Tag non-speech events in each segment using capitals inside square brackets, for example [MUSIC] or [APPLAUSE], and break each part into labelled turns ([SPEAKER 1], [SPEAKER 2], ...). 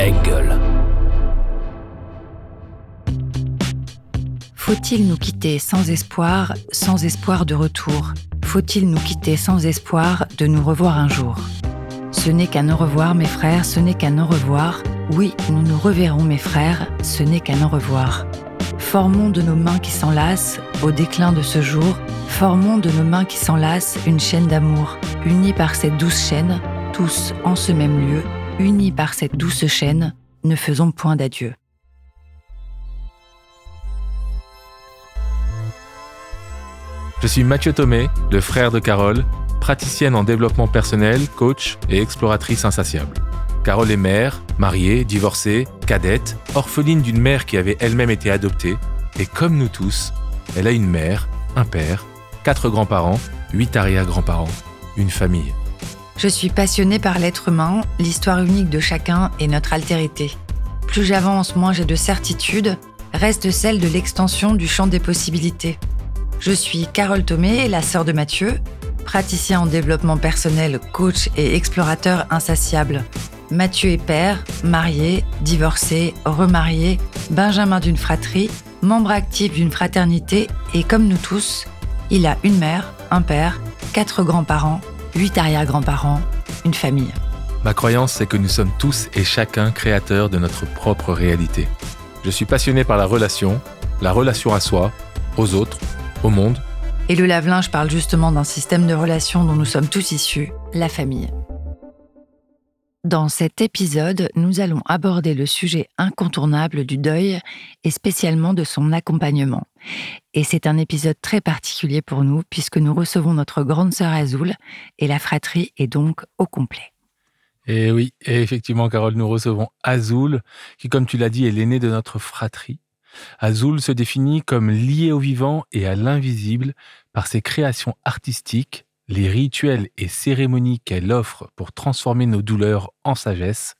[SPEAKER 1] Engel.
[SPEAKER 2] Faut-il nous quitter sans espoir, sans espoir de retour? Faut-il nous quitter sans espoir de nous revoir un jour? Ce n'est qu'un au revoir, mes frères, ce n'est qu'un au revoir. Oui, nous nous reverrons, mes frères, ce n'est qu'un au revoir. Formons de nos mains qui s'enlacent, au déclin de ce jour, formons de nos mains qui s'enlacent une chaîne d'amour, unie par cette douce chaîne, tous en ce même lieu, unis par cette douce chaîne, ne faisons point d'adieu.
[SPEAKER 3] Je suis Mathieu Thomé, le frère de Carole, praticienne en développement personnel, coach et exploratrice insatiable. Carole est mère, mariée, divorcée, cadette, orpheline d'une mère qui avait elle-même été adoptée, et comme nous tous, elle a une mère, un père, quatre grands-parents, huit arrière-grands-parents, une famille.
[SPEAKER 2] Je suis passionnée par l'être humain, l'histoire unique de chacun et notre altérité. Plus j'avance, moins j'ai de certitude, reste celle de l'extension du champ des possibilités. Je suis Carole Thomé, la sœur de Mathieu, praticien en développement personnel, coach et explorateur insatiable. Mathieu est père, marié, divorcé, remarié, benjamin d'une fratrie, membre actif d'une fraternité et comme nous tous, il a une mère, un père, quatre grands-parents, huit arrière-grands-parents, une famille.
[SPEAKER 3] Ma croyance, c'est que nous sommes tous et chacun créateurs de notre propre réalité. Je suis passionné par la relation, la relation à soi, aux autres, au monde.
[SPEAKER 2] Et le lave-linge parle justement d'un système de relations dont nous sommes tous issus, la famille. Dans cet épisode, nous allons aborder le sujet incontournable du deuil et spécialement de son accompagnement. Et c'est un épisode très particulier pour nous puisque nous recevons notre grande sœur Azul et la fratrie est donc au complet.
[SPEAKER 3] Et oui, et effectivement, Carole, nous recevons Azul, qui, comme tu l'as dit, est l'aîné de notre fratrie. Azul se définit comme lié au vivant et à l'invisible par ses créations artistiques, les rituels et cérémonies qu'elle offre pour transformer nos douleurs en sagesse,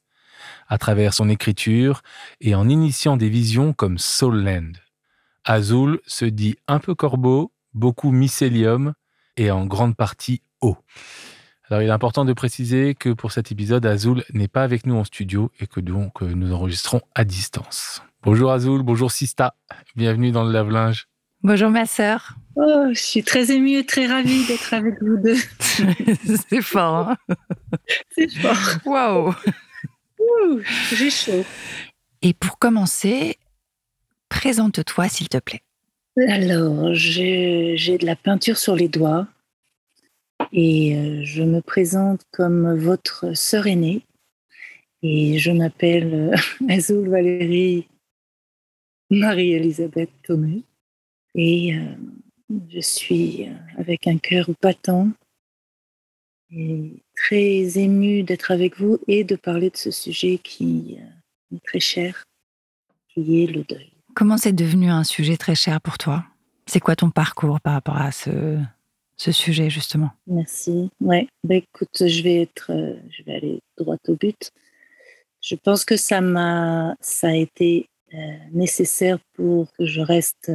[SPEAKER 3] à travers son écriture et en initiant des visions comme Soul Land. Azul se dit un peu corbeau, beaucoup mycélium et en grande partie eau. Alors il est important de préciser que pour cet épisode, Azul n'est pas avec nous en studio et que donc euh, nous enregistrons à distance. Bonjour Azul, bonjour Sista, bienvenue dans le lave-linge.
[SPEAKER 2] Bonjour ma sœur.
[SPEAKER 4] Oh, je suis très émue et très ravie d'être avec vous deux. [LAUGHS]
[SPEAKER 2] C'est fort. Hein
[SPEAKER 4] C'est fort.
[SPEAKER 2] Waouh.
[SPEAKER 4] J'ai chaud.
[SPEAKER 2] Et pour commencer, présente-toi s'il te plaît.
[SPEAKER 4] Alors, j'ai de la peinture sur les doigts et euh, je me présente comme votre sœur aînée et je m'appelle euh, [LAUGHS] Azul Valérie Marie-Elisabeth Thomé. Et euh, je suis euh, avec un cœur battant et très émue d'être avec vous et de parler de ce sujet qui euh, est très cher, qui est le deuil.
[SPEAKER 2] Comment c'est devenu un sujet très cher pour toi? C'est quoi ton parcours par rapport à ce, ce sujet justement?
[SPEAKER 4] Merci. Ouais, bah, écoute, je vais être, je vais aller droit au but. Je pense que ça m'a, ça a été nécessaire pour que je reste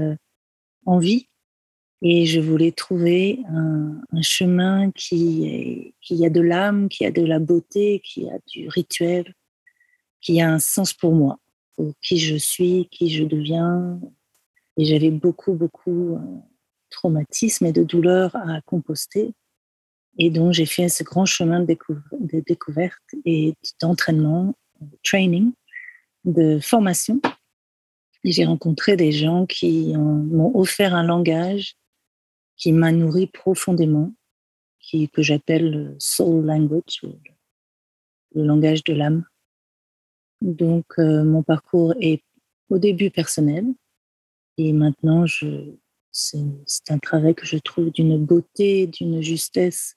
[SPEAKER 4] en vie. Et je voulais trouver un, chemin qui, a de l'âme, qui a de la beauté, qui a du rituel, qui a un sens pour moi, pour qui je suis, qui je deviens. Et j'avais beaucoup, beaucoup de euh, traumatisme et de douleur à composter. Et donc, j'ai fait ce grand chemin de découverte et d'entraînement, de training, de formation j'ai rencontré des gens qui m'ont offert un langage qui m'a nourri profondément, qui, que j'appelle le soul language, le, langage de l'âme. Donc, euh, mon parcours est au début personnel et maintenant, c'est un travail que je trouve d'une beauté, d'une justesse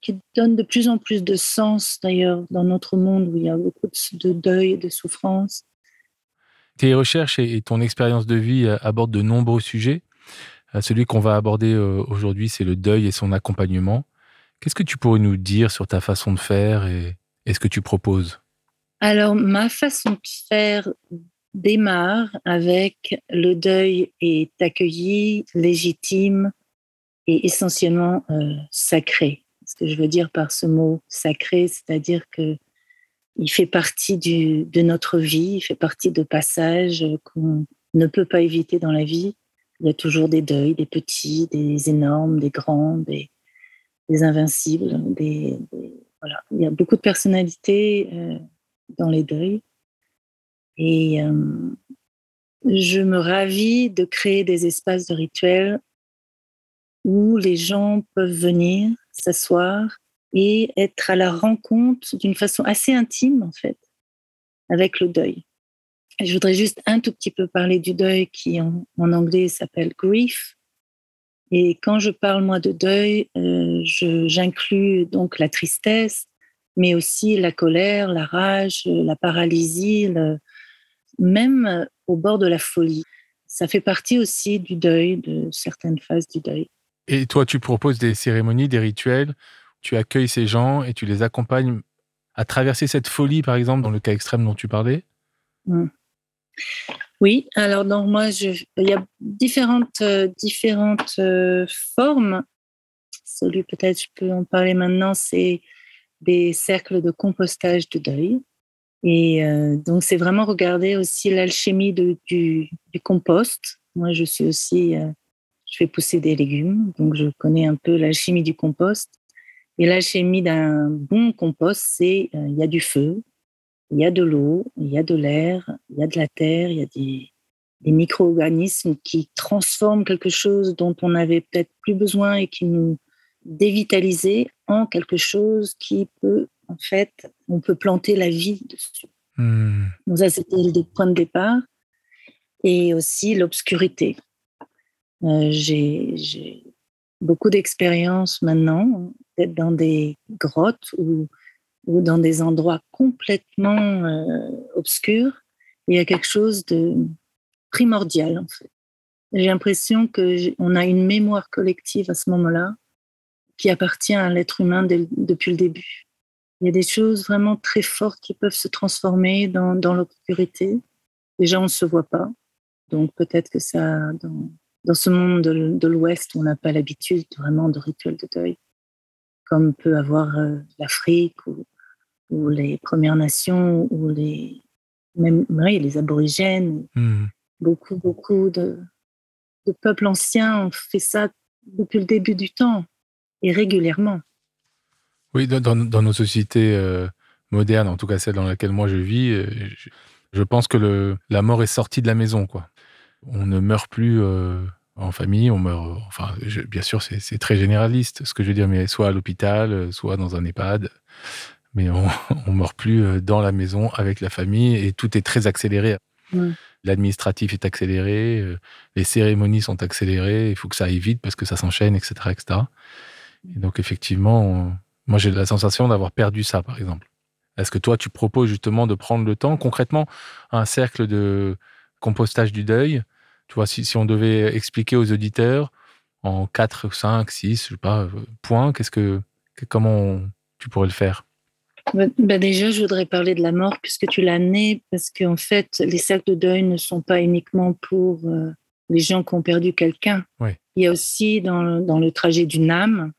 [SPEAKER 4] qui donne de plus en plus de sens d'ailleurs dans notre monde où il y a beaucoup de deuil et de souffrance.
[SPEAKER 3] Tes recherches et ton expérience de vie euh, abordent de nombreux sujets. Euh, celui qu'on va aborder euh, aujourd'hui, c'est le deuil et son accompagnement. Qu'est-ce que tu pourrais nous dire sur ta façon de faire et, ce que tu proposes?
[SPEAKER 4] Alors, ma façon de faire démarre avec le deuil est accueilli, légitime et essentiellement sacré. Ce que je veux dire par ce mot sacré, c'est-à-dire que il fait partie de notre vie, il fait partie de passages qu'on ne peut pas éviter dans la vie. Il y a toujours des deuils, des petits, des énormes, des grands, des, invincibles. Il y a beaucoup de personnalités euh, dans les deuils. Et euh, je me ravis de créer des espaces de rituels où les gens peuvent venir s'asseoir et être à la rencontre d'une façon assez intime, en fait, avec le deuil. Je voudrais juste un tout petit peu parler du deuil qui, en, anglais, s'appelle grief. Et quand je parle, moi, de deuil, euh, j'inclus donc la tristesse, mais aussi la colère, la rage, la paralysie, même au bord de la folie. Ça fait partie aussi du deuil, de certaines phases du deuil.
[SPEAKER 3] Et toi, tu proposes des cérémonies, des rituels, tu accueilles ces gens et tu les accompagnes à traverser cette folie, par exemple, dans le cas extrême dont tu parlais?
[SPEAKER 4] Mmh. Oui, alors moi, il y a différentes, euh, différentes euh, formes. Celui peut-être je peux en parler maintenant, c'est des cercles de compostage de deuil. Et euh, donc c'est vraiment regarder aussi l'alchimie du, du, compost. Moi, je suis aussi je fais pousser des légumes, donc je connais un peu l'alchimie du compost. Et l'alchimie d'un bon compost, c'est il y a du feu, il y a de l'eau, il y a de l'air, il y a de la terre, il y a des, des micro-organismes qui transforment quelque chose dont on n'avait peut-être plus besoin et qui nous dévitalisent en quelque chose qui peut, en fait, on peut planter la vie dessus. Hmm. Donc ça, c'était le point de départ. Et aussi l'obscurité. Euh, j'ai beaucoup d'expérience maintenant d'être dans des grottes ou, ou, dans des endroits complètement euh, obscurs. Il y a quelque chose de primordial en fait. J'ai l'impression qu'on a une mémoire collective à ce moment-là qui appartient à l'être humain depuis le début. Il y a des choses vraiment très fortes qui peuvent se transformer dans, l'obscurité. Déjà, on ne se voit pas. Donc peut-être que ça, dans, dans ce monde de, l'Ouest, on n'a pas l'habitude vraiment de rituels de deuil, comme peut avoir euh, l'Afrique ou, les Premières Nations ou les, même les aborigènes. Hmm. Beaucoup, beaucoup de, peuples anciens ont fait ça depuis le début du temps et régulièrement.
[SPEAKER 3] Oui, dans, nos sociétés euh, modernes, en tout cas celle dans laquelle moi je vis, euh, je, pense que le, la mort est sortie de la maison, quoi on ne meurt plus euh, en famille, on meurt. Enfin, bien sûr, c'est très généraliste ce que je veux dire, mais soit à l'hôpital, soit dans un EHPAD. Mais on, [LAUGHS] ne meurt plus euh, dans la maison avec la famille et tout est très accéléré. L'administratif est accéléré, euh, les cérémonies sont accélérées, il faut que ça aille vite parce que ça s'enchaîne, etc., etc. Et donc, effectivement, moi, j'ai la sensation d'avoir perdu ça, par exemple. Est-ce que toi, tu proposes justement de prendre le temps, concrètement, un cercle de compostage du deuil, tu vois, si, on devait expliquer aux auditeurs en 4, 5, 6, je sais pas, euh, points, qu'est-ce que, comment tu pourrais le faire?
[SPEAKER 4] Bah, bah, déjà, je voudrais parler de la mort puisque tu l'as amené, parce qu'en fait, les cercles de deuil ne sont pas uniquement pour euh, les gens qui ont perdu quelqu'un. Il y a aussi dans, le trajet d'une âme,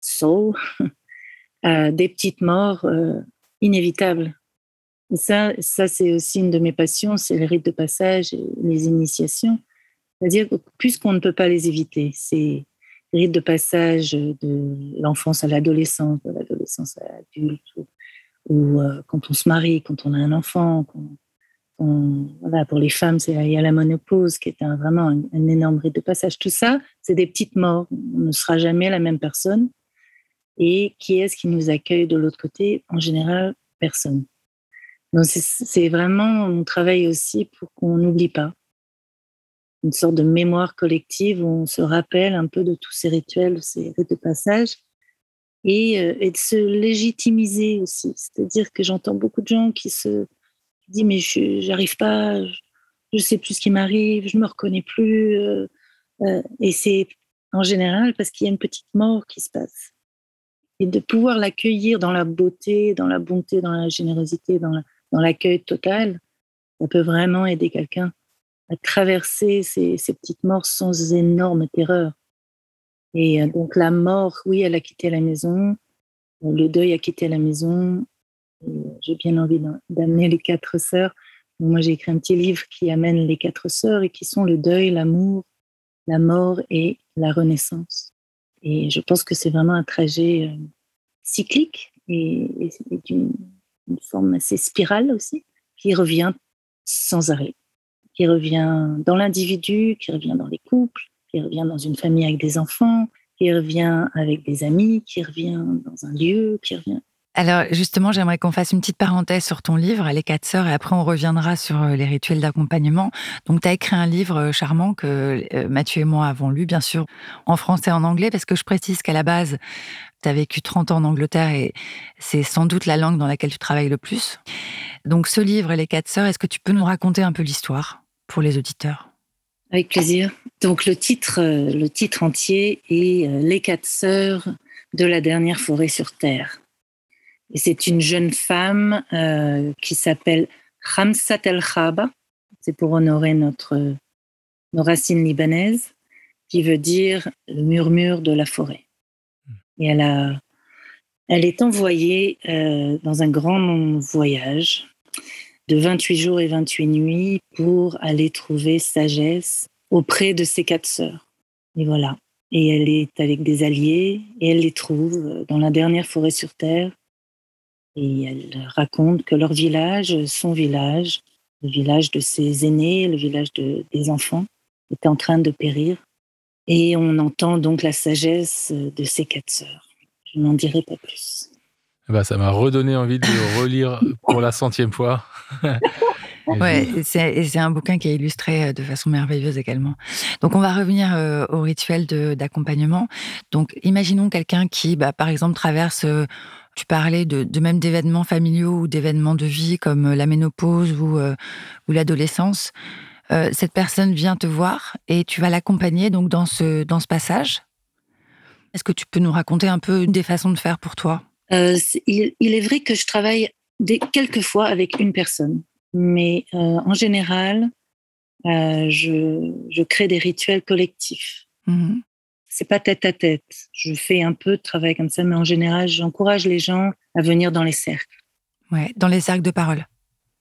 [SPEAKER 4] soul, [LAUGHS] euh, des petites morts inévitables ça, ça c'est aussi une de mes passions, c'est les rites de passage et les initiations. C'est-à-dire que puisqu'on ne peut pas les éviter, c'est rites de passage de l'enfance à l'adolescence, de l'adolescence à l'adulte, ou, euh, quand on se marie, quand on a un enfant. pour les femmes, il y a la monopause qui est vraiment un, un, énorme rite de passage. Tout ça, c'est des petites morts. On ne sera jamais la même personne. Et qui est-ce qui nous accueille de l'autre côté? En général, personne. Donc c'est vraiment mon travail aussi pour qu'on n'oublie pas. Une sorte de mémoire collective où on se rappelle un peu de tous ces rituels, ces rites de passage. et, euh, et de se légitimiser aussi. C'est-à-dire que j'entends beaucoup de gens qui se disent mais je j'arrive pas, je sais plus ce qui m'arrive, je me reconnais plus. Euh, euh, et c'est en général parce qu'il y a une petite mort qui se passe. Et de pouvoir l'accueillir dans la beauté, dans la bonté, dans la générosité, dans l'accueil total, ça peut vraiment aider quelqu'un à traverser ces, petites morts sans énorme terreur. Et euh, donc la mort, oui, elle a quitté la maison, le deuil a quitté la maison. J'ai bien envie d'amener les quatre sœurs. Moi, j'ai écrit un petit livre qui amène les quatre sœurs et qui sont le deuil, l'amour, la mort et la renaissance. Et je pense que c'est vraiment un trajet euh, cyclique et, d'une forme assez spirale aussi, qui revient sans arrêt, qui revient dans l'individu, qui revient dans les couples, qui revient dans une famille avec des enfants, qui revient avec des amis, qui revient dans un lieu, qui revient
[SPEAKER 2] alors justement, j'aimerais qu'on fasse une petite parenthèse sur ton livre, Les quatre sœurs, et après on reviendra sur euh, les rituels d'accompagnement. Donc tu as écrit un livre euh, charmant que euh, Mathieu et moi avons lu, bien sûr, en français et en anglais, parce que je précise qu'à la base, tu as vécu 30 ans en Angleterre et c'est sans doute la langue dans laquelle tu travailles le plus. Donc ce livre, Les quatre sœurs, est-ce que tu peux nous raconter un peu l'histoire? Pour les auditeurs
[SPEAKER 4] Avec plaisir. Donc le titre, le titre entier est Les quatre sœurs de la dernière forêt sur Terre. Et c'est une jeune femme euh, qui s'appelle Khamsat El Khaba. C'est pour honorer notre, nos racines libanaises, qui veut dire le murmure de la forêt. Et elle, a, elle est envoyée euh, dans un grand voyage de 28 jours et 28 nuits pour aller trouver sagesse auprès de ses quatre sœurs. Et voilà. Et elle est avec des alliés et elle les trouve dans la dernière forêt sur Terre et elle raconte que leur village, son village, le village de ses aînés, le village de, des enfants, est en train de périr. Et on entend donc la sagesse de ces quatre sœurs. Je n'en dirai pas plus.
[SPEAKER 3] Ben, ça m'a redonné envie de [LAUGHS] relire pour la centième fois. [LAUGHS]
[SPEAKER 2] ouais, c'est un bouquin qui est illustré euh, de façon merveilleuse également. Donc, on va revenir euh, au rituel d'accompagnement. Donc, imaginons quelqu'un qui, bah, par exemple, traverse euh, tu parlais de, même d'événements familiaux ou d'événements de vie comme la ménopause ou, euh, ou l'adolescence. Cette personne vient te voir et tu vas l'accompagner donc dans ce, dans ce passage. Est-ce que tu peux nous raconter un peu des façons de faire pour toi?
[SPEAKER 4] Il, est vrai que je travaille des, quelquefois avec une personne, mais en général, je, je, crée des rituels collectifs. Mmh c'est pas tête à tête. Je fais un peu de travail comme ça, mais en général, j'encourage les gens à venir dans les cercles.
[SPEAKER 2] Ouais, dans les cercles de parole.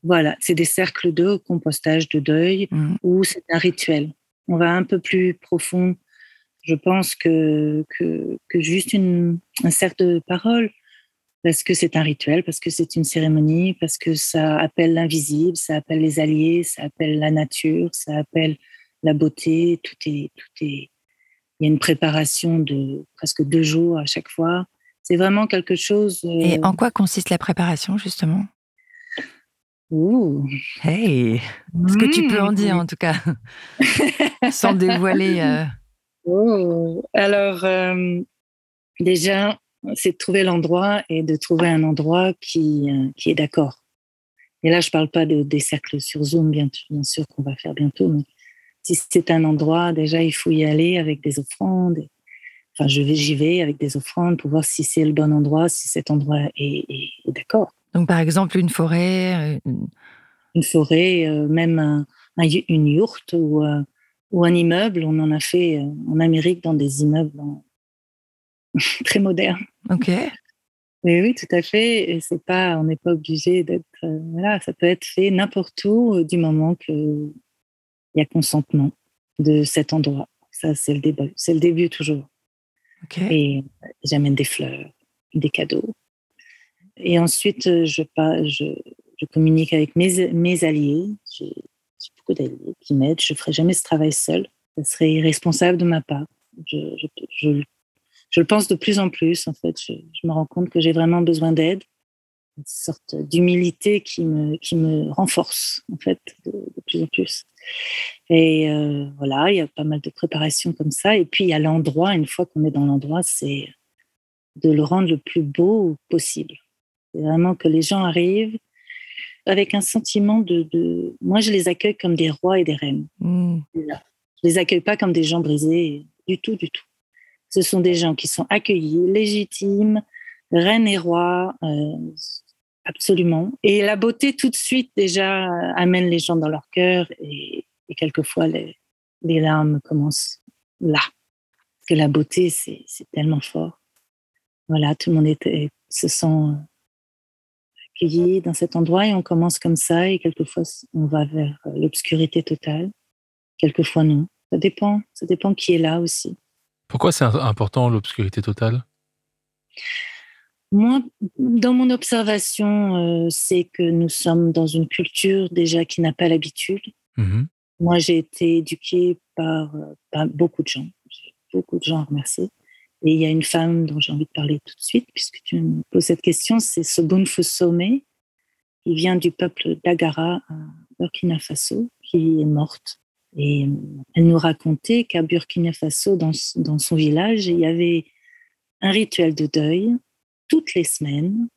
[SPEAKER 4] Voilà, c'est des cercles de compostage, de deuil, mmh. ou c'est un rituel. On va un peu plus profond. Je pense que, que, juste une, un cercle de parole, parce que c'est un rituel, parce que c'est une cérémonie, parce que ça appelle l'invisible, ça appelle les alliés, ça appelle la nature, ça appelle la beauté. Tout est, tout est, il y a une préparation de presque deux jours à chaque fois. C'est vraiment quelque chose.
[SPEAKER 2] Euh, Et en quoi consiste la préparation, justement?
[SPEAKER 4] Ouh.
[SPEAKER 2] Hey Est-ce que tu peux en dire, mmh. en tout cas, [LAUGHS] sans dévoiler euh? [LAUGHS]
[SPEAKER 4] oh. Alors, euh, déjà, c'est de trouver l'endroit et de trouver un endroit qui, qui est d'accord. Et là, je ne parle pas de, des cercles sur Zoom, bien, bien sûr, qu'on va faire bientôt, mais si c'est un endroit, déjà, il faut y aller avec des offrandes. Enfin, je vais, j'y vais avec des offrandes pour voir si c'est le bon endroit, si cet endroit est, d'accord.
[SPEAKER 2] Donc, par exemple, une forêt.
[SPEAKER 4] Euh, une forêt, euh, même une yourte ou, euh, ou un immeuble. On en a fait en Amérique dans des immeubles [LAUGHS] très modernes.
[SPEAKER 2] Ok.
[SPEAKER 4] Oui, oui, tout à fait. Et c'est pas, on n'est pas obligé d'être. voilà, ça peut être fait n'importe où du moment que il y a consentement de cet endroit. Ça, c'est le début. C'est le début toujours. Et j'amène des fleurs, des cadeaux. Et ensuite, je, je, je communique avec mes, mes alliés. J'ai beaucoup d'alliés qui m'aident. Je ne ferai jamais ce travail seul. Ce serait irresponsable de ma part. Je, je, je, le pense de plus en plus, en fait. Je, me rends compte que j'ai vraiment besoin d'aide une sorte d'humilité qui me, qui me renforce, en fait, de, plus en plus. Et euh, voilà, il y a pas mal de préparations comme ça. Et puis, il y a l'endroit. Une fois qu'on est dans l'endroit, c'est de le rendre le plus beau possible. C'est vraiment que les gens arrivent avec un sentiment de, Moi, je les accueille comme des rois et des reines. Mm. Je les accueille pas comme des gens brisés, du tout, du tout. Ce sont des gens qui sont accueillis, légitimes, reines et rois, euh, absolument. Et la beauté, tout de suite, déjà, amène les gens dans leur cœur et, quelquefois, les, larmes commencent là. Parce que la beauté, c'est tellement fort. Voilà, tout le monde se sent accueilli dans cet endroit et on commence comme ça et quelquefois on va vers l'obscurité totale, quelquefois non. Ça dépend, ça dépend qui est là aussi.
[SPEAKER 3] Pourquoi c'est important l'obscurité totale?
[SPEAKER 4] Moi, dans mon observation, euh, c'est que nous sommes dans une culture déjà qui n'a pas l'habitude. Mmh Moi, j'ai été éduquée par, euh, par beaucoup de gens. J'ai beaucoup de gens à remercier. Et il y a une femme dont j'ai envie de parler tout de suite, puisque tu me poses cette question, c'est Sobunfu Somé, qui vient du peuple d'Agara à Burkina Faso, qui est morte. Et elle nous racontait qu'à Burkina Faso, dans, dans son village, il y avait un rituel de deuil toutes les semaines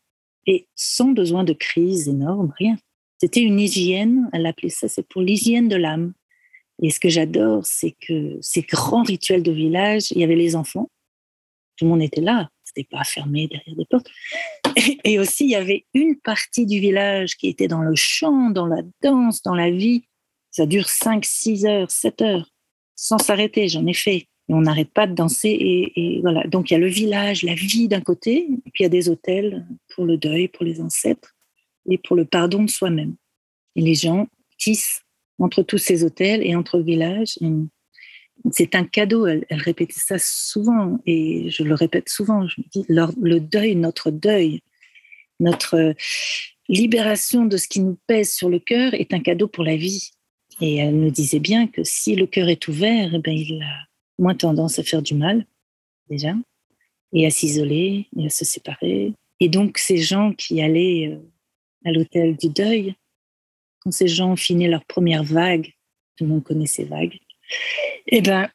[SPEAKER 4] et sans besoin de crise énorme, rien. C'était une hygiène, elle appelait ça, c'est pour l'hygiène de l'âme. Et ce que j'adore, c'est que ces grands rituels de village, il y avait les enfants, tout le monde était là. C'était pas fermé derrière des portes. Et, aussi, il y avait une partie du village qui était dans le chant, dans la danse, dans la vie. Ça dure 5, 6 heures, 7 heures, sans s'arrêter. J'en ai fait. Et on n'arrête pas de danser. Et, voilà. Donc, il y a le village, la vie d'un côté, et puis il y a des hôtels pour le deuil, pour les ancêtres, et pour le pardon de soi-même. Et les gens tissent entre tous ces hôtels et entre villages c'est un cadeau. Elle, répétait ça souvent et je le répète souvent. Je me dis, le deuil, notre deuil, notre libération de ce qui nous pèse sur le cœur est un cadeau pour la vie. Et elle me disait bien que si le cœur est ouvert, eh ben, il a moins tendance à faire du mal, déjà, et à s'isoler, et à se séparer. Et donc, ces gens qui allaient euh, à l'hôtel du deuil, quand ces gens finaient leur première vague, tout le monde connaît ces vagues, eh bien,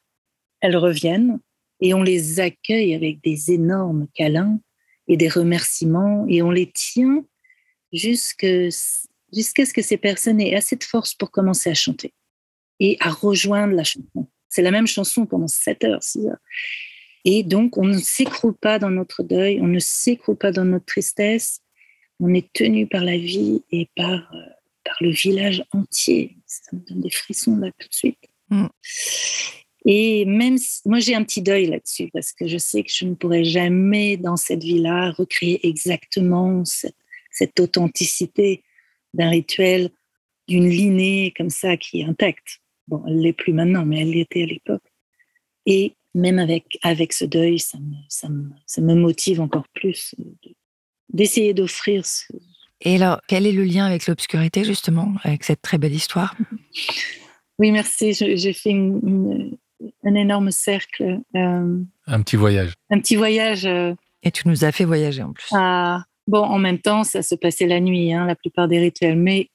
[SPEAKER 4] elles reviennent et on les accueille avec des énormes câlins et des remerciements et on les tient jusqu'à ce que ces personnes aient assez de force pour commencer à chanter et à rejoindre la chanson. C'est la même chanson pendant 7 heures, 6 heures. Et donc, on ne s'écroule pas dans notre deuil, on ne s'écroule pas dans notre tristesse, on est tenu par la vie et par, euh, par le village entier. Ça me donne des frissons là tout de suite. Mm. Et même moi, j'ai un petit deuil là-dessus parce que je sais que je ne pourrai jamais dans cette vie-là recréer exactement cette, authenticité d'un rituel, d'une lignée comme ça qui est intacte. Bon, elle l'est plus maintenant, mais elle l'était à l'époque. Et même avec, avec ce deuil, ça me, ça me, ça me motive encore plus d'essayer d'offrir
[SPEAKER 2] Et alors, quel est le lien avec l'obscurité, justement, avec cette très belle histoire? [LAUGHS]
[SPEAKER 4] Oui, merci. J'ai fait un énorme cercle.
[SPEAKER 3] Euh, un petit voyage.
[SPEAKER 4] Un petit voyage. Euh,
[SPEAKER 2] Et tu nous as fait voyager en plus.
[SPEAKER 4] Ah, bon, en même temps, ça se passait la nuit, hein, la plupart des rituels. Mais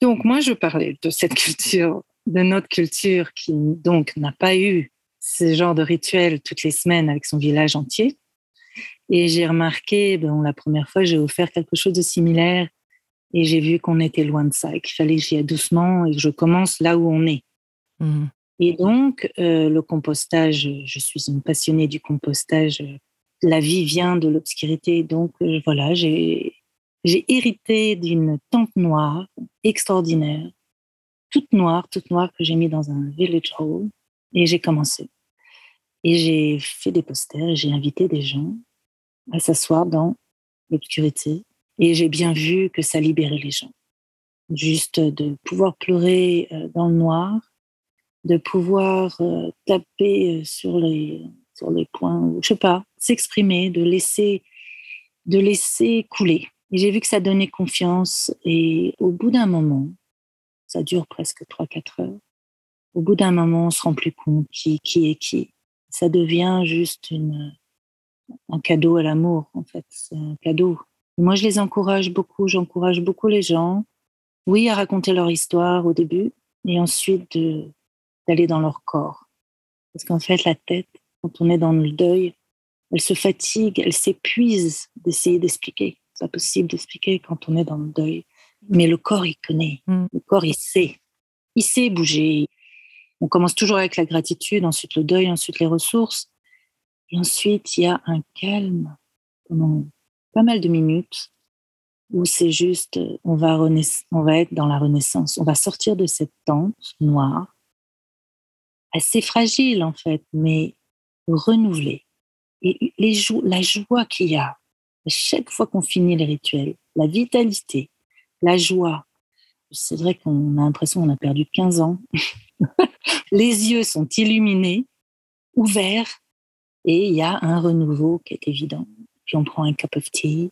[SPEAKER 4] donc, moi, je parlais de cette [LAUGHS] culture, de notre culture qui, donc, n'a pas eu ce genre de rituel toutes les semaines avec son village entier. Et j'ai remarqué, bon, la première fois, j'ai offert quelque chose de similaire et j'ai vu qu'on était loin de ça et qu'il fallait que j'y aille doucement et que je commence là où on est. Mmh. Et donc, euh, le compostage, je suis une passionnée du compostage. La vie vient de l'obscurité. Donc, euh, voilà, j'ai hérité d'une tente noire extraordinaire, toute noire, toute noire, que j'ai mis dans un village hall. Et j'ai commencé. Et j'ai fait des posters, j'ai invité des gens à s'asseoir dans l'obscurité et j'ai bien vu que ça libérait les gens. Juste de pouvoir pleurer euh, dans le noir, de pouvoir euh, taper sur les, sur les points, je sais pas, s'exprimer, de laisser, de laisser couler. Et j'ai vu que ça donnait confiance. Et au bout d'un moment, ça dure presque 3-4 heures, au bout d'un moment, on se rend plus compte qui, qui est qui. Ça devient juste une, un cadeau à l'amour, en fait. C'est un cadeau moi, je les encourage beaucoup. J'encourage beaucoup les gens, oui, à raconter leur histoire au début, et ensuite d'aller dans leur corps. Parce qu'en fait, la tête, quand on est dans le deuil, elle se fatigue, elle s'épuise d'essayer d'expliquer. C'est impossible d'expliquer quand on est dans le deuil. Mais le corps, il connaît. Mm. Le corps, il sait. Il sait bouger. On commence toujours avec la gratitude, ensuite le deuil, ensuite les ressources. Et ensuite, il y a un calme pendant pas mal de minutes où c'est juste, on va, on va être dans la renaissance. On va sortir de cette tente noire, assez fragile en fait, mais renouvelée. Et les la joie qu'il y a à chaque fois qu'on finit les rituels, la vitalité, la joie. C'est vrai qu'on a l'impression qu'on a perdu 15 ans. [LAUGHS] les yeux sont illuminés, ouverts, et il y a un renouveau qui est évident. Puis on prend un cup of tea,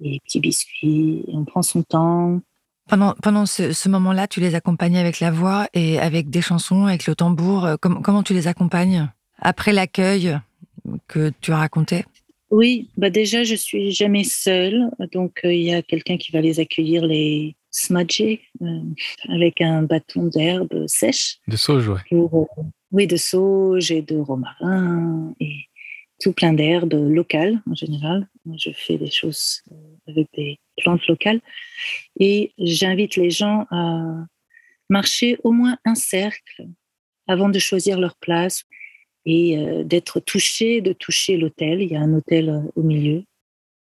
[SPEAKER 4] et petits biscuits, on prend son temps.
[SPEAKER 2] Pendant, pendant ce, moment-là, tu les accompagnes avec la voix et avec des chansons, avec le tambour. comment tu les accompagnes? Après l'accueil que tu as raconté?
[SPEAKER 4] Oui, bah déjà, je suis jamais seule. Donc, euh, il y a quelqu'un qui va les accueillir, les smudger, euh, avec un bâton d'herbe sèche.
[SPEAKER 3] De sauge, oui.
[SPEAKER 4] Euh, oui, de sauge et de romarin et tout plein d'herbes locales en général. Moi, je fais des choses avec des plantes locales. Et j'invite les gens à marcher au moins un cercle avant de choisir leur place et euh, d'être touché, de toucher l'hôtel. Il y a un hôtel euh, au milieu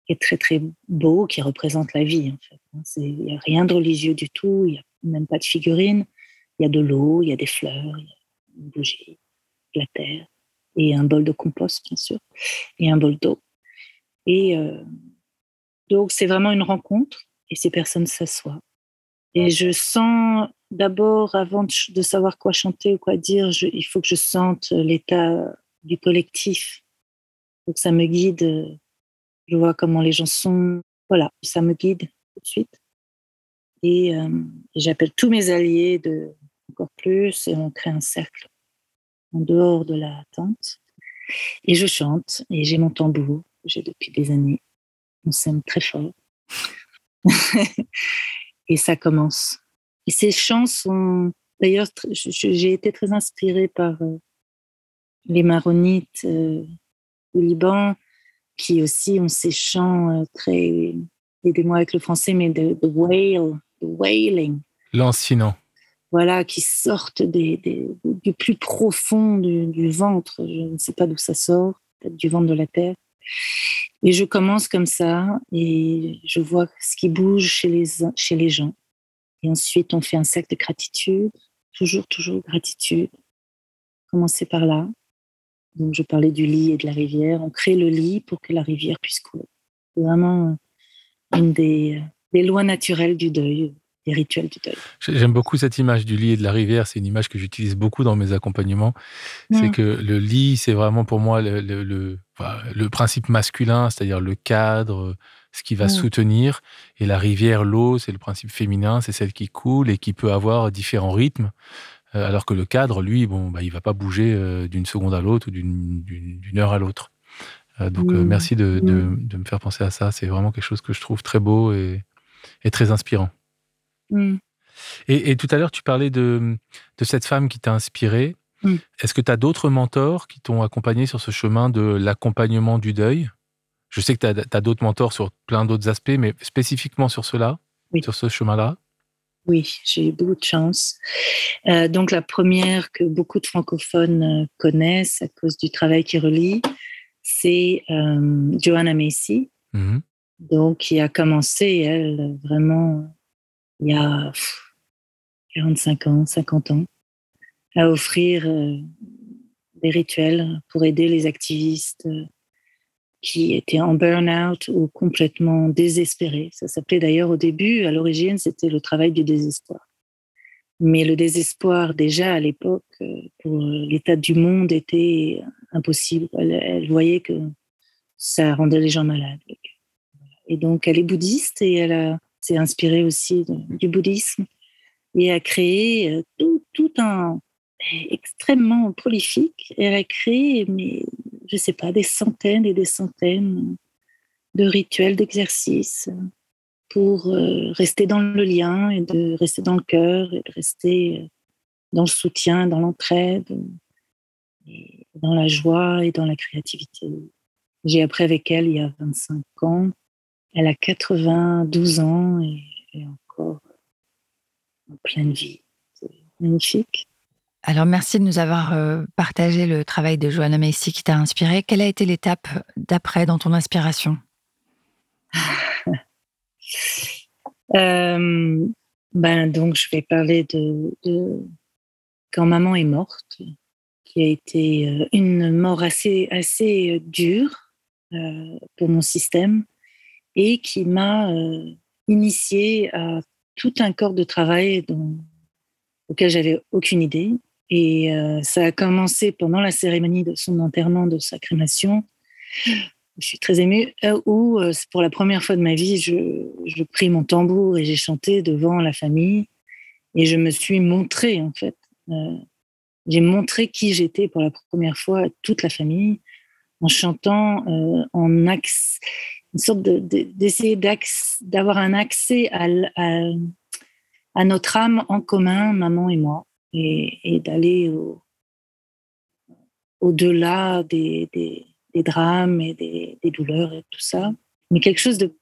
[SPEAKER 4] qui est très très beau, qui représente la vie en fait. Hein. Il n'y a rien de religieux du tout, il n'y a même pas de figurines. Il y a de l'eau, il y a des fleurs, il y a une bougie, de la terre et un bol de compost bien sûr et un bol d'eau. Et euh, donc c'est vraiment une rencontre et ces personnes s'assoient. Et je sens d'abord, avant de, savoir quoi chanter ou quoi dire, il faut que je sente l'état du collectif. Donc ça me guide. Je vois comment les gens sont. Voilà, ça me guide tout de suite. Et, euh, j'appelle tous mes alliés de encore plus et on crée un cercle en dehors de la tente. Et je chante et j'ai mon tambour, j'ai depuis des années. On s'aime très fort. [LAUGHS] et ça commence. Et ces chants sont, d'ailleurs, j'ai été très inspirée par euh, les maronites euh, du Liban, qui aussi ont ces chants euh, très, aidez-moi avec le français, mais de, wail, de wailing.
[SPEAKER 3] Lancinant.
[SPEAKER 4] Voilà, qui sortent des, du plus profond du, ventre. Je ne sais pas d'où ça sort, peut-être du ventre de la terre. Et je commence comme ça et je vois ce qui bouge chez les, chez les gens. Et ensuite, on fait un cercle de gratitude, toujours, toujours gratitude. Commencer par là. Donc, je parlais du lit et de la rivière. On crée le lit pour que la rivière puisse couler. C'est vraiment une des, des lois naturelles du deuil, des rituels du deuil.
[SPEAKER 3] J'aime beaucoup cette image du lit et de la rivière. C'est une image que j'utilise beaucoup dans mes accompagnements. C'est que le lit, c'est vraiment pour moi le, le, le, le principe masculin, c'est-à-dire le cadre, ce qui va mmh. soutenir. Et la rivière, l'eau, c'est le principe féminin, c'est celle qui coule et qui peut avoir différents rythmes. Euh, alors que le cadre, lui, bon, bah, il va pas bouger euh, d'une seconde à l'autre ou d'une heure à l'autre. Euh, donc, mmh. merci de, mmh. de, me faire penser à ça. C'est vraiment quelque chose que je trouve très beau et, et très inspirant. Et, et, tout à l'heure, tu parlais de, de cette femme qui t'a inspiré. Est-ce que tu as d'autres mentors qui t'ont accompagné sur ce chemin de l'accompagnement du deuil? Je sais que tu as, d'autres mentors sur plein d'autres aspects, mais spécifiquement sur cela, sur ce chemin-là?
[SPEAKER 4] Oui, j'ai eu beaucoup de chance. Euh, donc la première que beaucoup de francophones euh, connaissent à cause du travail qui relie, c'est euh, Joanna Macy, mmh donc qui a commencé, elle, vraiment, il y a 45 ans, 50 ans, à offrir des rituels pour aider les activistes qui étaient en burn-out ou complètement désespérés. Ça s'appelait d'ailleurs au début, à l'origine, c'était le travail du désespoir. Mais le désespoir, déjà à l'époque, euh, pour l'état du monde, était impossible. Elle, voyait que ça rendait les gens malades. Et donc, elle est bouddhiste et elle s'est inspirée aussi du bouddhisme et a créé euh, tout, tout un extrêmement prolifique. Elle a créé mais je sais pas, des centaines et des centaines de rituels, d'exercices pour euh, rester dans le lien et de rester dans le cœur et de rester euh, dans le soutien, dans l'entraide, dans la joie et dans la créativité. J'ai appris avec elle il y a 25 ans. Elle a 92 ans et est encore en pleine vie. C'est magnifique.
[SPEAKER 2] Alors, merci de nous avoir euh, partagé le travail de Joanna Macy qui t'a inspiré. Quelle a été l'étape d'après dans ton inspiration? [LAUGHS]
[SPEAKER 4] Euh, ben, Donc, je vais parler de, quand maman est morte, qui a été euh, une mort assez, assez dure pour mon système et qui m'a initié à tout un corps de travail dont, auquel j'avais aucune idée et euh, ça a commencé pendant la cérémonie de son enterrement, de sa crémation. Je suis très émue. Euh, où, euh, pour la première fois de ma vie, je, pris mon tambour et j'ai chanté devant la famille. Et je me suis montrée, en fait. j'ai montré qui j'étais pour la première fois à toute la famille en chantant en axe, une sorte d'essayer de, d'avoir un accès à, à notre âme en commun, maman et moi et, d'aller au, delà des, drames et des, douleurs et tout ça. Mais quelque chose de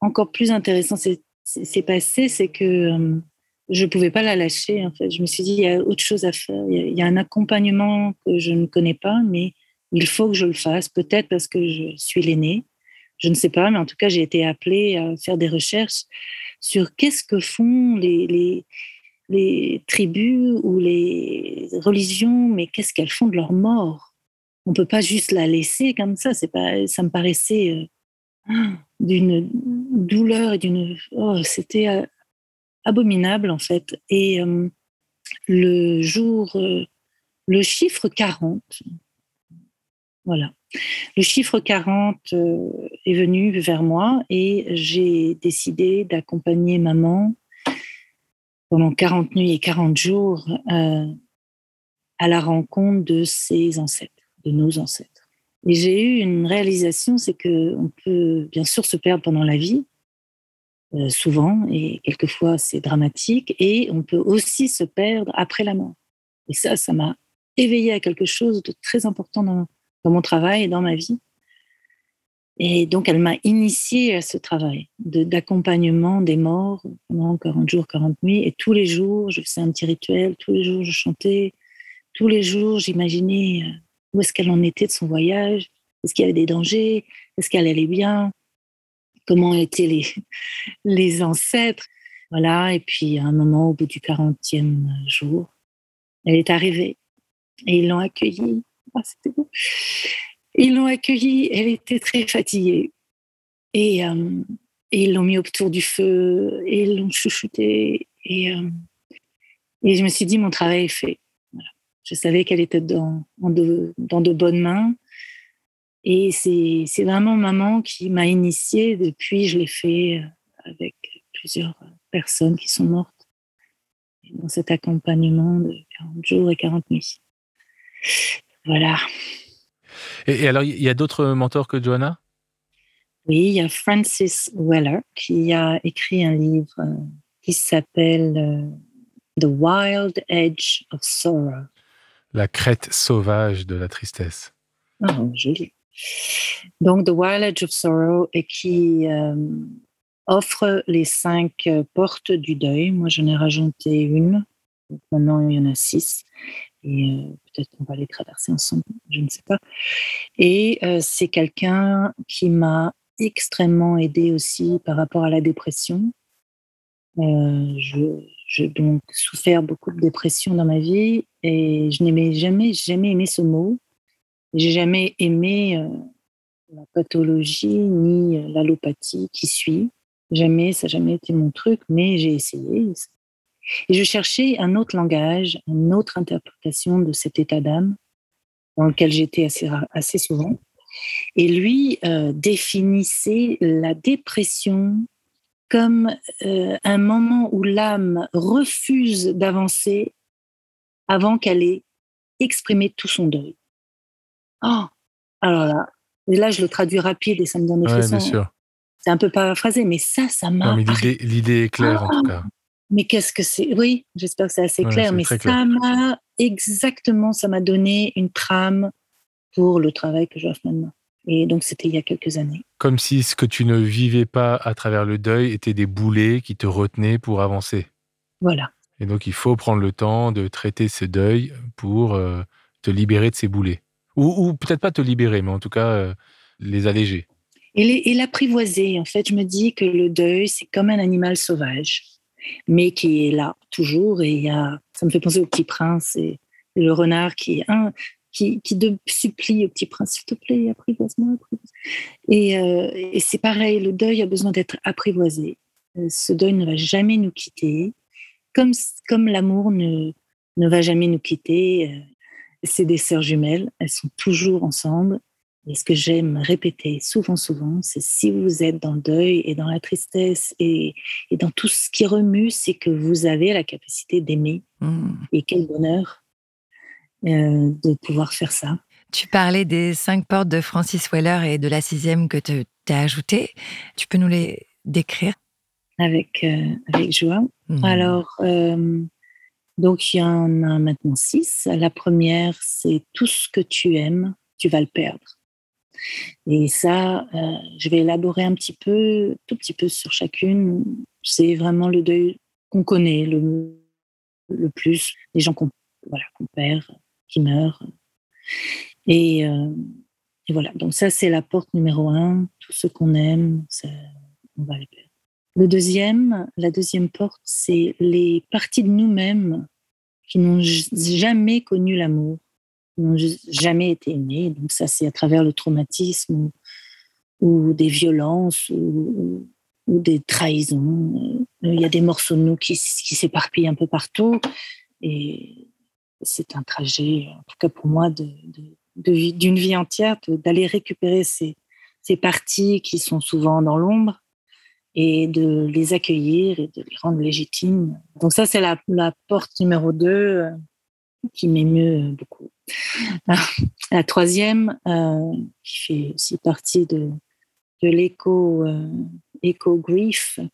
[SPEAKER 4] encore plus intéressant s'est passé, c'est que euh, je ne pouvais pas la lâcher. En fait, je me suis dit il y a autre chose à faire. Il y, a, un accompagnement que je ne connais pas, mais il faut que je le fasse. Peut-être parce que je suis l'aînée. Je ne sais pas, mais en tout cas, j'ai été appelée à faire des recherches sur qu'est-ce que font les tribus ou les religions, mais qu'est-ce qu'elles font de leur mort? On peut pas juste la laisser comme ça. C'est pas, ça me paraissait euh, d'une douleur et d'une, oh, c'était euh, abominable en fait. Et euh, le jour, le chiffre 40, voilà. Le chiffre 40 est venu vers moi et j'ai décidé d'accompagner maman pendant 40 nuits et 40 jours euh, à la rencontre de ses ancêtres, de nos ancêtres. Et j'ai eu une réalisation, c'est que on peut bien sûr se perdre pendant la vie, euh, souvent, et quelquefois c'est dramatique, et on peut aussi se perdre après la mort. Et ça, ça m'a éveillé à quelque chose de très important dans mon travail et dans ma vie. Et donc, elle m'a initiée à ce travail d'accompagnement des morts pendant 40 jours, 40 nuits. Et tous les jours, je faisais un petit rituel, tous les jours, je chantais, tous les jours, j'imaginais euh, où est-ce qu'elle en était de son voyage, est-ce qu'il y avait des dangers, est-ce qu'elle allait bien, comment étaient les, [LAUGHS] les ancêtres? Voilà, et puis à un moment, au bout du 40e jour, elle est arrivée et ils l'ont accueillie. Ah, c'était beau. Ils l'ont accueillie, elle était très fatiguée. Et, euh, ils l'ont mis autour du feu, et ils l'ont chouchouté. Et, euh, et je me suis dit, mon travail est fait. Je savais qu'elle était dans, de, dans de bonnes mains. Et c'est vraiment maman qui m'a initiée. Depuis, je l'ai fait euh, avec plusieurs personnes qui sont mortes dans cet accompagnement de 40 jours et 40 nuits. Voilà.
[SPEAKER 3] Et, alors, il y a d'autres mentors que Joanna
[SPEAKER 4] Oui, il y a Francis Weller qui a écrit un livre euh, qui s'appelle euh, The Wild Edge of Sorrow.
[SPEAKER 3] La crête sauvage de la tristesse.
[SPEAKER 4] Oh, joli. Donc, The Wild Edge of Sorrow et qui euh, offre les cinq portes du deuil. Moi, j'en ai rajouté une. maintenant, il y en a six et euh, peut-être qu'on va les traverser ensemble, je ne sais pas. Et euh, c'est quelqu'un qui m'a extrêmement aidé aussi par rapport à la dépression. Euh, j'ai donc souffert beaucoup de dépression dans ma vie et je n'aimais jamais, jamais aimé ce mot. J'ai jamais aimé la pathologie ni l'allopathie qui suit. Jamais, ça n'a jamais été mon truc, mais j'ai essayé. Et je cherchais un autre langage, une autre interprétation de cet état d'âme dans lequel j'étais assez, assez souvent. Et lui euh, définissait la dépression comme euh, un moment où l'âme refuse d'avancer avant qu'elle ait exprimé tout son deuil. Oh, alors là, et là je le traduis rapide et ça me donne des
[SPEAKER 3] frissons.
[SPEAKER 4] C'est un peu paraphrasé, mais ça, ça m'a.
[SPEAKER 3] L'idée est claire en tout cas.
[SPEAKER 4] Mais qu'est-ce que c'est? Oui, j'espère que c'est assez clair. Mais ça m'a exactement, ça m'a donné une trame pour le travail que je fais maintenant. Et donc, c'était il y a quelques années.
[SPEAKER 3] Comme si ce que tu ne vivais pas à travers le deuil était des boulets qui te retenaient pour avancer.
[SPEAKER 4] Voilà.
[SPEAKER 3] Et donc, il faut prendre le temps de traiter ce deuil pour euh, te libérer de ces boulets. Ou, peut-être pas te libérer, mais en tout cas, euh, les alléger.
[SPEAKER 4] Et l'apprivoiser. En fait, je me dis que le deuil, c'est comme un animal sauvage, mais qui est là toujours. Et a, ça me fait penser au petit prince et, le renard qui, un, qui, supplie au petit prince, s'il te plaît, apprivoise-moi. Et, euh, et c'est pareil, le deuil a besoin d'être apprivoisé. Euh, ce deuil ne va jamais nous quitter, comme, comme l'amour ne, ne va jamais nous quitter. Euh, c'est des sœurs jumelles, elles sont toujours ensemble et ce que j'aime répéter souvent, souvent, c'est si vous êtes dans le deuil et dans la tristesse et, et dans tout ce qui remue, c'est que vous avez la capacité d'aimer. Mmh. Et quel bonheur euh, de pouvoir faire ça.
[SPEAKER 2] Tu parlais des cinq portes de Francis Weller et de la sixième que tu as ajoutée. Tu peux nous les décrire?
[SPEAKER 4] Avec, euh, avec joie. Mmh. Alors, euh, donc il y en a maintenant six. La première, c'est tout ce que tu aimes, tu vas le perdre. Et ça, euh, je vais élaborer un petit peu, tout petit peu sur chacune. C'est vraiment le deuil qu'on connaît le, le plus, les gens qu'on voilà, perd, qui meurent. Et, euh, et, voilà, donc ça, c'est la porte numéro un. Tout ce qu'on aime, on va les perdre. Le deuxième, la deuxième porte, c'est les parties de nous-mêmes qui n'ont jamais connu l'amour n'ont jamais été aimés. Donc ça, c'est à travers le traumatisme ou, des violences ou, des trahisons. Il y a des morceaux de nous qui, s'éparpillent un peu partout. Et c'est un trajet, en tout cas pour moi, d'une vie entière, d'aller récupérer ces, ces parties qui sont souvent dans l'ombre et de les accueillir et de les rendre légitimes. Donc ça, c'est la, la porte numéro 2 qui m'émeut beaucoup. [LAUGHS] La troisième, euh, qui fait aussi partie de, de l'éco euh,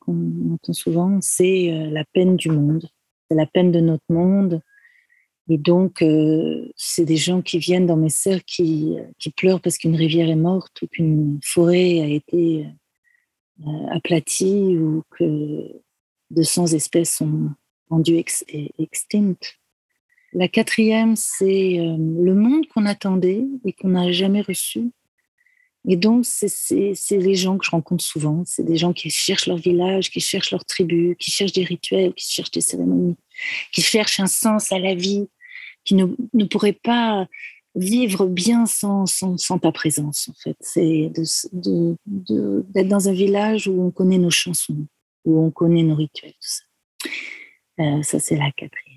[SPEAKER 4] qu'on entend souvent, c'est euh, la peine du monde. C'est la peine de notre monde. Et donc, c'est des gens qui viennent dans mes cercles qui, qui pleurent parce qu'une rivière est morte ou qu'une forêt a été aplatie ou que 200 espèces sont rendues ex extinctes. La quatrième, c'est euh, le monde qu'on attendait et qu'on n'a jamais reçu. Et donc, c'est les gens que je rencontre souvent. C'est des gens qui cherchent leur village, qui cherchent leur tribu, qui cherchent des rituels, qui cherchent des cérémonies, qui cherchent un sens à la vie, qui ne, ne pourraient pas vivre bien sans, sans, ta présence, en fait. C'est d'être dans un village où on connaît nos chansons, où on connaît nos rituels, tout ça. Euh, ça, c'est la quatrième.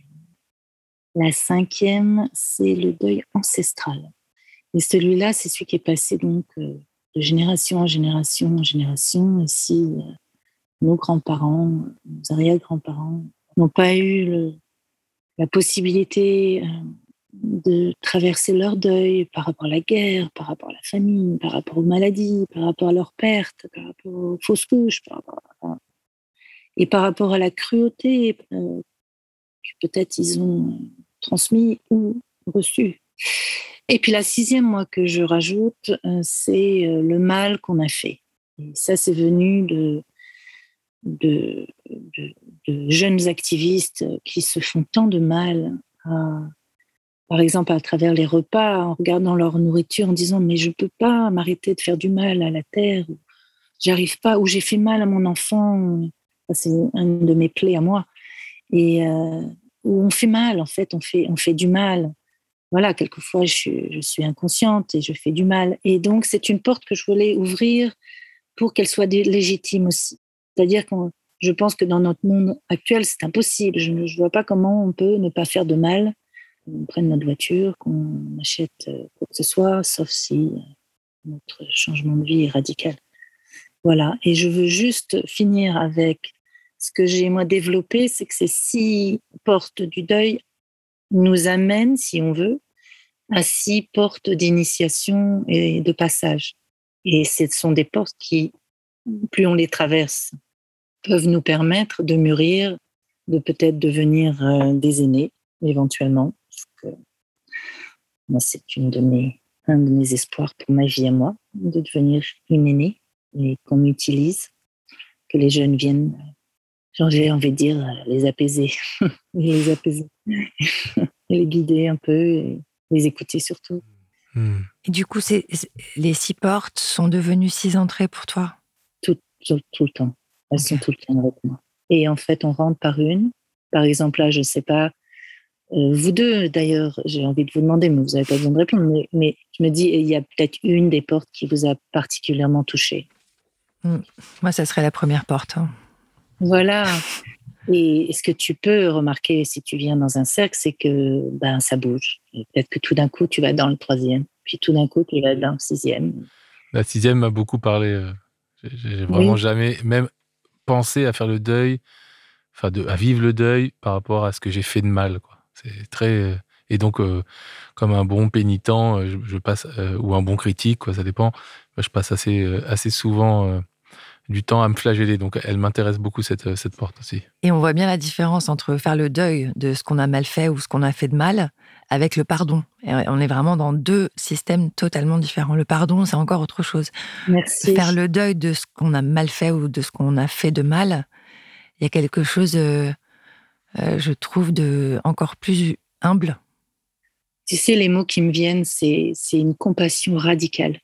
[SPEAKER 4] La cinquième, c'est le deuil ancestral. Et celui-là, c'est celui qui est passé donc euh, de génération en génération en génération. Si euh, nos grands-parents, nos arrière-grands-parents n'ont pas eu la possibilité euh, de traverser leur deuil par rapport à la guerre, par rapport à la famine, par rapport aux maladies, par rapport à leurs pertes, par rapport aux fausses couches, et par rapport à la cruauté que peut-être ils ont transmis ou reçu. Et puis la sixième, moi, que je rajoute, euh, c'est euh, le mal qu'on a fait. Et ça, c'est venu de, de, jeunes activistes qui se font tant de mal, par exemple à travers les repas, en regardant leur nourriture, en disant mais je ne peux pas m'arrêter de faire du mal à la terre, j'arrive pas, ou j'ai fait mal à mon enfant. C'est une de mes plaies à moi. Et, euh, où on fait mal, en fait, on fait, on fait du mal. Voilà, quelquefois, je, suis inconsciente et je fais du mal. Et donc, c'est une porte que je voulais ouvrir pour qu'elle soit légitime aussi. C'est-à-dire que je pense que dans notre monde actuel, c'est impossible. Je ne vois pas comment on peut ne pas faire de mal. On prenne notre voiture, qu'on achète euh, quoi que ce soit, sauf si euh, notre changement de vie est radical. Voilà. Et je veux juste finir avec ce que j'ai moi développé, c'est que ces six portes du deuil nous amènent, si on veut, à six portes d'initiation et de passage. Et ce sont des portes qui, plus on les traverse, peuvent nous permettre de mûrir, de peut-être devenir euh, des aînés, éventuellement. moi, c'est un de mes espoirs pour ma vie à moi, de devenir une aînée et qu'on m'utilise, que les jeunes viennent, j'ai envie de dire, les apaiser, [LAUGHS] les apaiser, les guider un peu et les écouter surtout.
[SPEAKER 2] Hmm. Et du coup, les six portes sont devenues six entrées pour toi?
[SPEAKER 4] Tout, tout, le temps. Elles sont tout le temps avec moi. Et en fait, on rentre par une. Par exemple, là, je ne sais pas, euh, vous deux d'ailleurs, j'ai envie de vous demander, mais vous n'avez pas besoin de répondre, mais, je me dis, il y a peut-être une des portes qui vous a particulièrement touché.
[SPEAKER 2] Hmm. Moi, ça serait la première porte. Hein.
[SPEAKER 4] Voilà. Et ce que tu peux remarquer si tu viens dans un cercle, c'est que ben, ça bouge. Peut-être que tout d'un coup, tu vas dans le troisième, puis tout d'un coup, tu vas dans le sixième.
[SPEAKER 3] La sixième m'a beaucoup parlé. Euh, j'ai vraiment jamais même pensé à faire le deuil, enfin de, à vivre le deuil par rapport à ce que j'ai fait de mal. C'est très euh, et donc euh, comme un bon pénitent, je, passe ou un bon critique, quoi, ça dépend. Je passe assez assez souvent du temps à me flageller. Donc, elle m'intéresse beaucoup, cette, cette porte aussi.
[SPEAKER 2] Et on voit bien la différence entre faire le deuil de ce qu'on a mal fait ou ce qu'on a fait de mal avec le pardon. on est vraiment dans deux systèmes totalement différents. Le pardon, c'est encore autre chose.
[SPEAKER 4] Merci.
[SPEAKER 2] Faire le deuil de ce qu'on a mal fait ou de ce qu'on a fait de mal, il y a quelque chose, euh, euh, je trouve, de encore plus humble.
[SPEAKER 4] Tu sais, les mots qui me viennent, c'est une compassion radicale.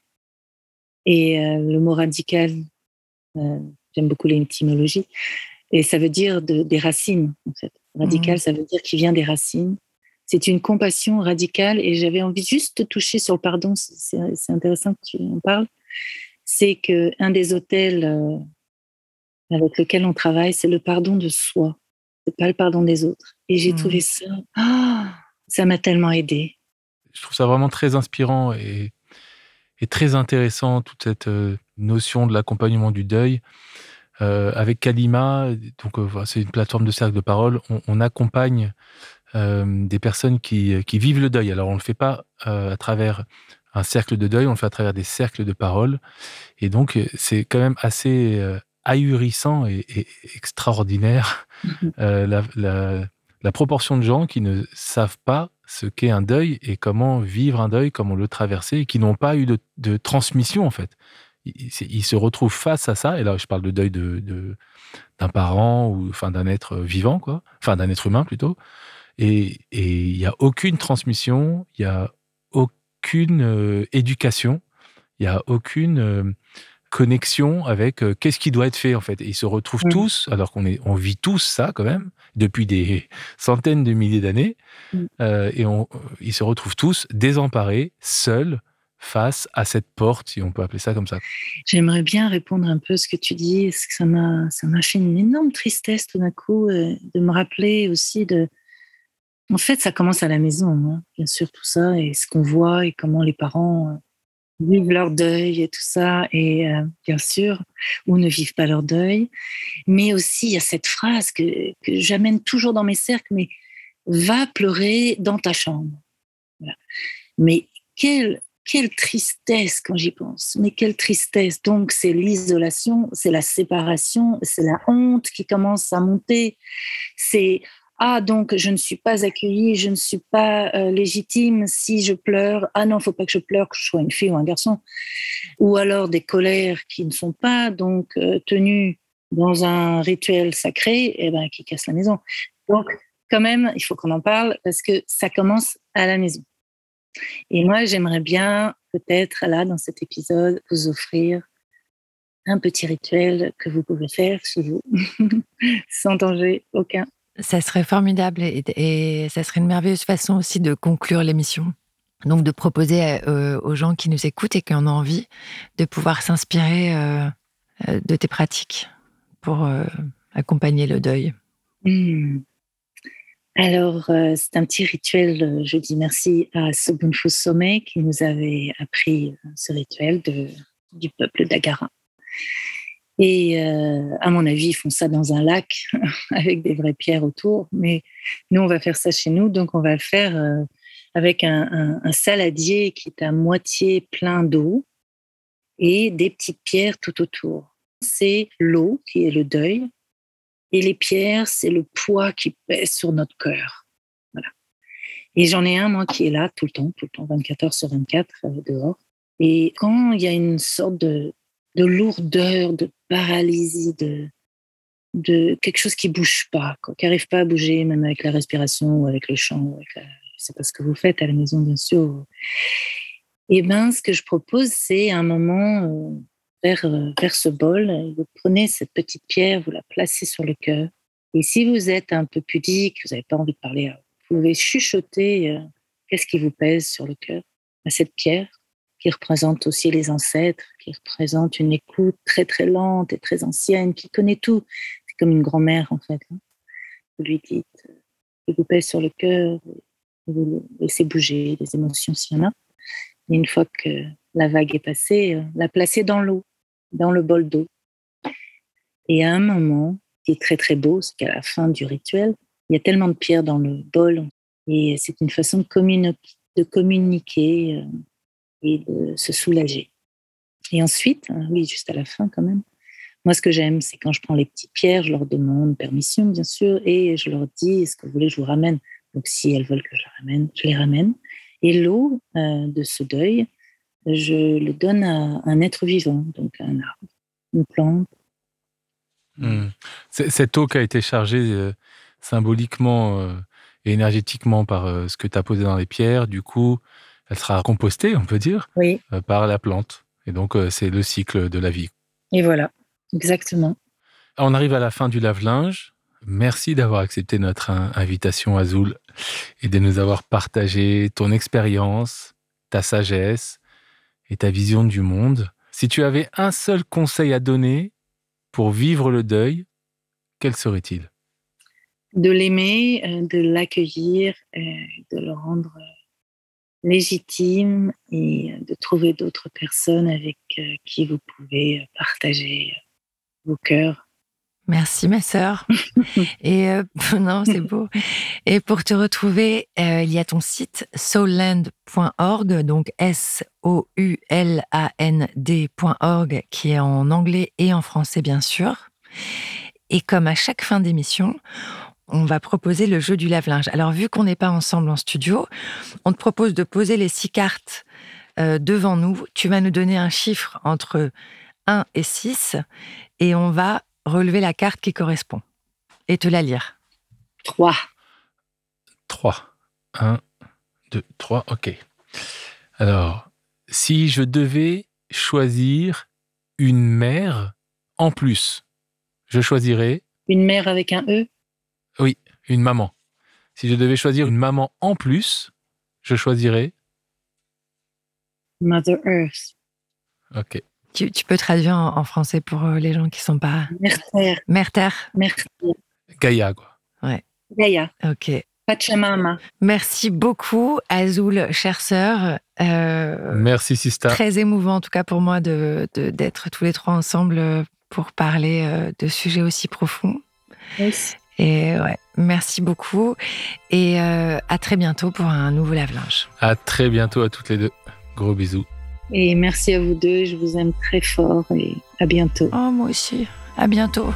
[SPEAKER 4] Et euh, le mot radical, euh, j'aime beaucoup l'étymologie. Et ça veut dire des racines, en fait. Radical, mmh. ça veut dire qu'il vient des racines. C'est une compassion radicale et j'avais envie juste de toucher sur le pardon. C'est intéressant que tu en parles. C'est qu'un des hôtels euh, avec lequel on travaille, c'est le pardon de soi. C'est pas le pardon des autres. Et j'ai mmh. trouvé ça, ah, ça m'a tellement aidé.
[SPEAKER 3] Je trouve ça vraiment très inspirant et, et très intéressant toute cette euh, notion de l'accompagnement du deuil. Euh, avec Kalima, donc euh, c'est une plateforme de cercle de parole, on, accompagne euh, des personnes qui, vivent le deuil. Alors on ne le fait pas à travers un cercle de deuil, on le fait à travers des cercles de parole. Et donc c'est quand même assez ahurissant et, extraordinaire mm-hmm. la, proportion de gens qui ne savent pas ce qu'est un deuil et comment vivre un deuil, comment le traverser, et qui n'ont pas eu de, de transmission en fait il, se retrouve face à ça, et là je parle de deuil de, d'un parent ou enfin d'un être vivant, quoi, enfin d'un être humain plutôt, et il n'y a aucune transmission, il n'y a aucune euh, éducation, il n'y a aucune euh, connexion avec euh, qu'est-ce qui doit être fait en fait. Et ils se retrouvent mmh. tous, alors qu'on on vit tous ça quand même depuis des [LAUGHS] centaines de milliers d'années, mmh. et on, ils se retrouvent tous désemparés, seuls, face à cette porte, si on peut appeler ça comme ça
[SPEAKER 4] J'aimerais bien répondre un peu à ce que tu dis. Est-ce que ça m'a, fait une énorme tristesse tout d'un coup euh, de me rappeler aussi de. En fait, ça commence à la maison, hein, bien sûr, tout ça, et ce qu'on voit et comment les parents euh, vivent leur deuil et tout ça, et euh, bien sûr, ou ne vivent pas leur deuil. Mais aussi, il y a cette phrase que j'amène toujours dans mes cercles, mais va pleurer dans ta chambre. Mais quelle quelle tristesse quand j'y pense, mais quelle tristesse. Donc c'est l'isolation, c'est la séparation, c'est la honte qui commence à monter. C'est ah donc je ne suis pas accueillie, je ne suis pas euh, légitime si je pleure. Ah non, faut pas que je pleure, que je sois une fille ou un garçon. Ou alors des colères qui ne sont pas donc euh, tenues dans un rituel sacré, eh ben qui cassent la maison. Donc quand même, il faut qu'on en parle parce que ça commence à la maison. Et moi, j'aimerais bien peut-être là, dans cet épisode, vous offrir un petit rituel que vous pouvez faire chez vous, [LAUGHS] sans danger aucun.
[SPEAKER 2] Ça serait formidable et, ça serait une merveilleuse façon aussi de conclure l'émission. Donc de proposer euh, aux gens qui nous écoutent et qui en ont envie de pouvoir s'inspirer euh, euh, de tes pratiques pour accompagner le deuil.
[SPEAKER 4] Mmh. Alors, euh, c'est un petit rituel. Euh, je dis merci à Sobunfu Sommet qui nous avait appris euh, ce rituel du peuple d'Agara. Et à mon avis, ils font ça dans un lac [LAUGHS] avec des vraies pierres autour. Mais nous, on va faire ça chez nous. Donc, on va le faire avec un saladier qui est à moitié plein d'eau et des petites pierres tout autour. C'est l'eau qui est le deuil et les pierres, c'est le poids qui pèse sur notre cœur. Voilà. Et j'en ai un, moi, qui est là tout le temps, tout le temps, 24 heures sur 24, euh, dehors. Et quand il y a une sorte de, de lourdeur, de paralysie, de, de quelque chose qui bouge pas, qui n'arrive pas à bouger, même avec la respiration ou avec le chant, ou avec la, sais pas ce que vous faites à la maison, bien sûr. Et eh ben, ce que je propose, c'est un moment euh, vers, euh, vers ce bol. Vous prenez cette petite pierre, vous la placez sur le cœur. Et si vous êtes un peu pudique, vous n'avez pas envie de parler, vous pouvez chuchoter euh, qu'est-ce qui vous pèse sur le cœur? À cette pierre qui représente aussi les ancêtres, qui représente une écoute très très lente et très ancienne, qui connaît tout. C'est comme une grand-mère en fait. Hein. Vous lui dites, qui vous pèse sur le cœur, vous laissez bouger les émotions s'il y en a. Et une fois que la vague est passée, euh, la placer dans l'eau, dans le bol d'eau. Et à un moment, qui est très très beau, c'est qu'à la fin du rituel, il y a tellement de pierres dans le bol, et c'est une façon de, communiquer euh, et de se soulager. Et ensuite, hein, oui, juste à la fin quand même, moi ce que j'aime, c'est quand je prends les petites pierres, je leur demande permission bien sûr, et je leur dis, est-ce que vous voulez que je vous ramène? Donc si elles veulent que je, ramène, je les ramène. Et l'eau euh, de ce deuil, je le donne à un être vivant, donc un arbre, une plante.
[SPEAKER 3] Hmm. Cette eau qui a été chargée euh, symboliquement euh, et énergétiquement par euh, ce que tu as posé dans les pierres, du coup, elle sera compostée, on peut dire, par la plante. Et donc, c'est le cycle de la vie.
[SPEAKER 4] Et voilà, exactement.
[SPEAKER 3] On arrive à la fin du lave-linge. Merci d'avoir accepté notre invitation, Azul, et de nous avoir partagé ton expérience, ta sagesse et ta vision du monde. Si tu avais un seul conseil à donner pour vivre le deuil, quel serait-il?
[SPEAKER 4] De l'aimer, euh, de l'accueillir, euh, de le rendre euh, légitime et de trouver d'autres personnes avec qui vous pouvez partager vos cœurs
[SPEAKER 2] Merci ma sœur. [LAUGHS] Et euh, [LAUGHS] non, c'est beau. Et pour te retrouver, euh, il y a ton site soulland.org, donc S O U L A N D.org qui est en anglais et en français bien sûr. Et comme à chaque fin d'émission, on va proposer le jeu du lave-linge. Alors vu qu'on n'est pas ensemble en studio, on te propose de poser les six cartes euh, devant nous. Tu vas nous donner un chiffre entre 1 et 6 et on va relever la carte qui correspond et te la lire.
[SPEAKER 4] 3.
[SPEAKER 3] 3. 1, 2, 3, ok. Alors, si je devais choisir une mère en plus, je choisirais...
[SPEAKER 4] Une mère avec un E?
[SPEAKER 3] Oui, une maman. Si je devais choisir une maman en plus, je choisirais...
[SPEAKER 4] Mother Earth.
[SPEAKER 3] Ok.
[SPEAKER 2] Tu, peux traduire en, français pour euh, les gens qui sont pas.
[SPEAKER 4] Mère-terre.
[SPEAKER 2] Mère-terre.
[SPEAKER 4] Mère
[SPEAKER 3] Gaïa, quoi.
[SPEAKER 2] Ouais.
[SPEAKER 4] Gaïa.
[SPEAKER 2] Ok.
[SPEAKER 4] Pachamama.
[SPEAKER 2] Merci beaucoup, Azul, chère sœur.
[SPEAKER 3] Euh, Merci, Sista.
[SPEAKER 2] Très émouvant, en tout cas pour moi, d'être de, d'être tous les trois ensemble euh, pour parler de sujets aussi profonds.
[SPEAKER 4] Yes.
[SPEAKER 2] Et ouais, merci beaucoup. Et à très bientôt pour un nouveau lave-linge.
[SPEAKER 3] À très bientôt à toutes les deux. Gros bisous.
[SPEAKER 4] Et merci à vous deux, je vous aime très fort et à bientôt.
[SPEAKER 2] Oh, moi aussi. À bientôt.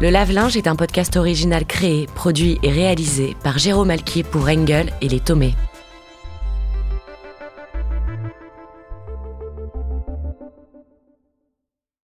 [SPEAKER 1] Le lave-linge est un podcast original créé, produit et réalisé par Jérôme Alquier pour Engel et les Tomés.